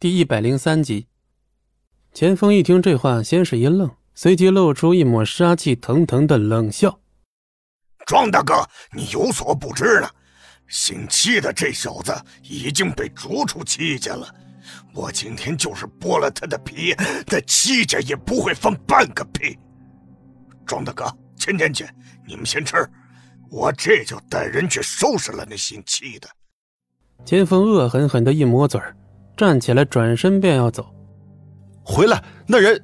第一百零三集。钱锋一听这话，先是一愣，随即露出一抹杀气腾腾的冷笑：“庄大哥，你有所不知呢，姓戚的这小子已经被逐出戚家了。我今天就是剥了他的皮，在戚家也不会放半个屁。庄大哥，钱钱钱，你们先吃，我这就带人去收拾了那姓戚的。”钱锋恶狠狠的一抹嘴站起来，转身便要走。回来，那人！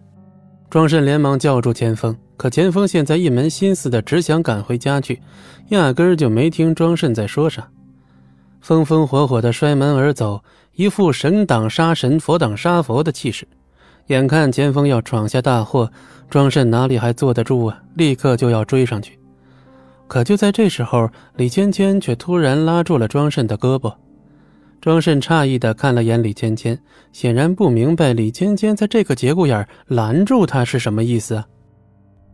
庄慎连忙叫住钱锋，可钱锋现在一门心思的只想赶回家去，压根儿就没听庄慎在说啥，风风火火的摔门而走，一副神挡杀神，佛挡杀佛的气势。眼看钱锋要闯下大祸，庄慎哪里还坐得住啊？立刻就要追上去。可就在这时候，李芊芊却突然拉住了庄慎的胳膊。庄慎诧异的看了眼李芊芊，显然不明白李芊芊在这个节骨眼拦住他是什么意思啊。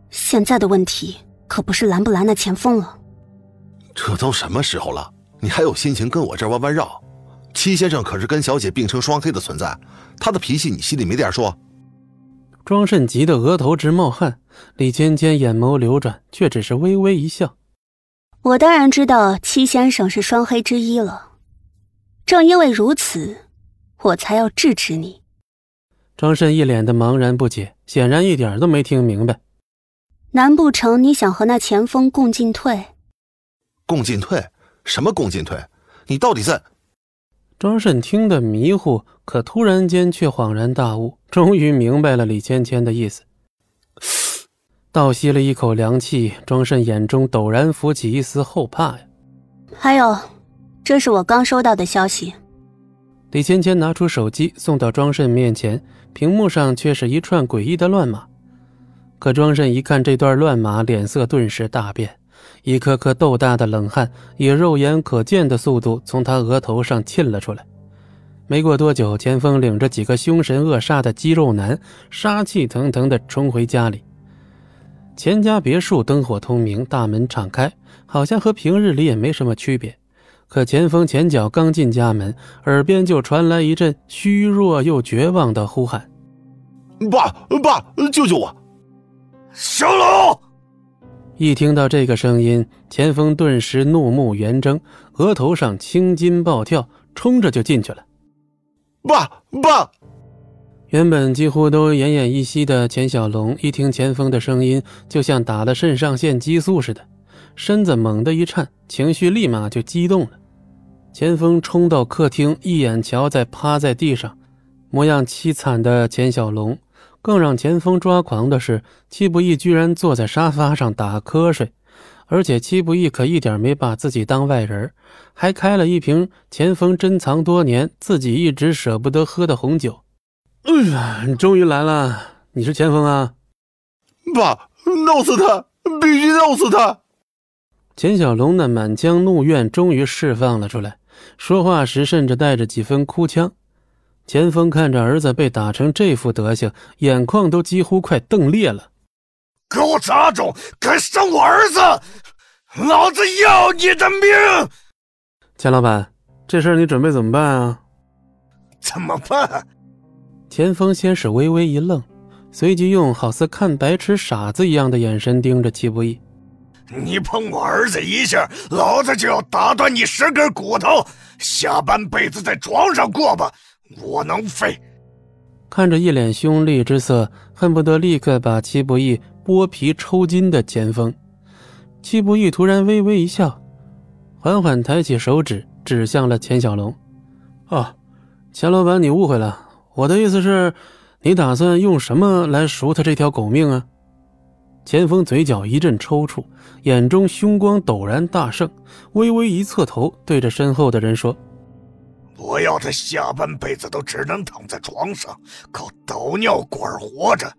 现在的问题可不是拦不拦那钱锋了。这都什么时候了，你还有心情跟我这弯弯绕？戚先生可是跟小姐并称双黑的存在，他的脾气你心里没点数？庄慎急得额头直冒汗，李芊芊眼眸流转，却只是微微一笑：“我当然知道戚先生是双黑之一了。”正因为如此，我才要制止你。庄慎一脸的茫然不解，显然一点都没听明白。难不成你想和那前锋共进退？共进退？什么共进退？你到底在……庄慎听得迷糊，可突然间却恍然大悟，终于明白了李芊芊的意思。倒吸了一口凉气，庄慎眼中陡然浮起一丝后怕呀。还有。这是我刚收到的消息。李芊芊拿出手机送到庄慎面前，屏幕上却是一串诡异的乱码。可庄慎一看这段乱码，脸色顿时大变，一颗颗豆大的冷汗以肉眼可见的速度从他额头上沁了出来。没过多久，钱锋领着几个凶神恶煞的肌肉男，杀气腾腾地冲回家里。钱家别墅灯火通明，大门敞开，好像和平日里也没什么区别。可钱锋前脚刚进家门，耳边就传来一阵虚弱又绝望的呼喊：“爸，爸，救救我！”小龙一听到这个声音，钱锋顿时怒目圆睁，额头上青筋暴跳，冲着就进去了。爸，爸！原本几乎都奄奄一息的钱小龙，一听钱锋的声音，就像打了肾上腺激素似的，身子猛地一颤，情绪立马就激动了。钱锋冲到客厅，一眼瞧在趴在地上、模样凄惨的钱小龙。更让钱锋抓狂的是，戚不义居然坐在沙发上打瞌睡，而且戚不义可一点没把自己当外人，还开了一瓶钱锋珍藏多年、自己一直舍不得喝的红酒。哎呀，你终于来了！你是钱锋啊？爸，弄死他！必须弄死他！钱小龙那满腔怒怨终于释放了出来。说话时甚至带着几分哭腔，钱锋看着儿子被打成这副德行，眼眶都几乎快瞪裂了。给我打住！敢伤我儿子，老子要你的命！钱老板，这事你准备怎么办啊？怎么办？钱锋先是微微一愣，随即用好似看白痴傻子一样的眼神盯着戚不义。你碰我儿子一下，老子就要打断你十根骨头，下半辈子在床上过吧！我能废。看着一脸凶厉之色，恨不得立刻把戚不义剥皮抽筋的前锋，戚不义突然微微一笑，缓缓抬起手指指向了钱小龙：“哦，钱老板，你误会了，我的意思是，你打算用什么来赎他这条狗命啊？”钱锋嘴角一阵抽搐，眼中凶光陡然大盛，微微一侧头，对着身后的人说：“我要他下半辈子都只能躺在床上，靠导尿管活着，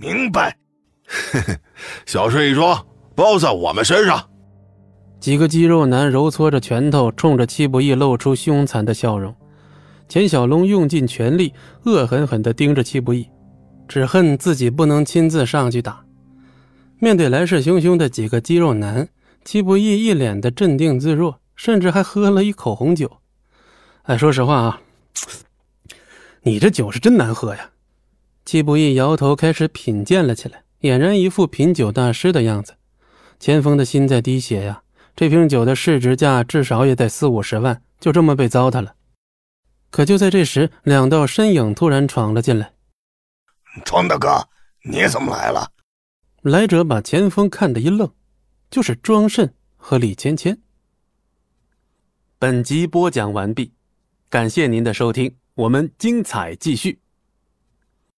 明白？”嘿嘿，小事一桩，包在我们身上。几个肌肉男揉搓着拳头，冲着戚不义露出凶残的笑容。钱小龙用尽全力，恶狠狠地盯着戚不义，只恨自己不能亲自上去打。面对来势汹汹的几个肌肉男，戚不义一脸的镇定自若，甚至还喝了一口红酒。哎，说实话啊，你这酒是真难喝呀！季不易摇头，开始品鉴了起来，俨然一副品酒大师的样子。钱锋的心在滴血呀，这瓶酒的市值价至少也得四五十万，就这么被糟蹋了。可就在这时，两道身影突然闯了进来。庄大哥，你怎么来了？来者把钱锋看得一愣，就是庄慎和李芊芊。本集播讲完毕，感谢您的收听，我们精彩继续。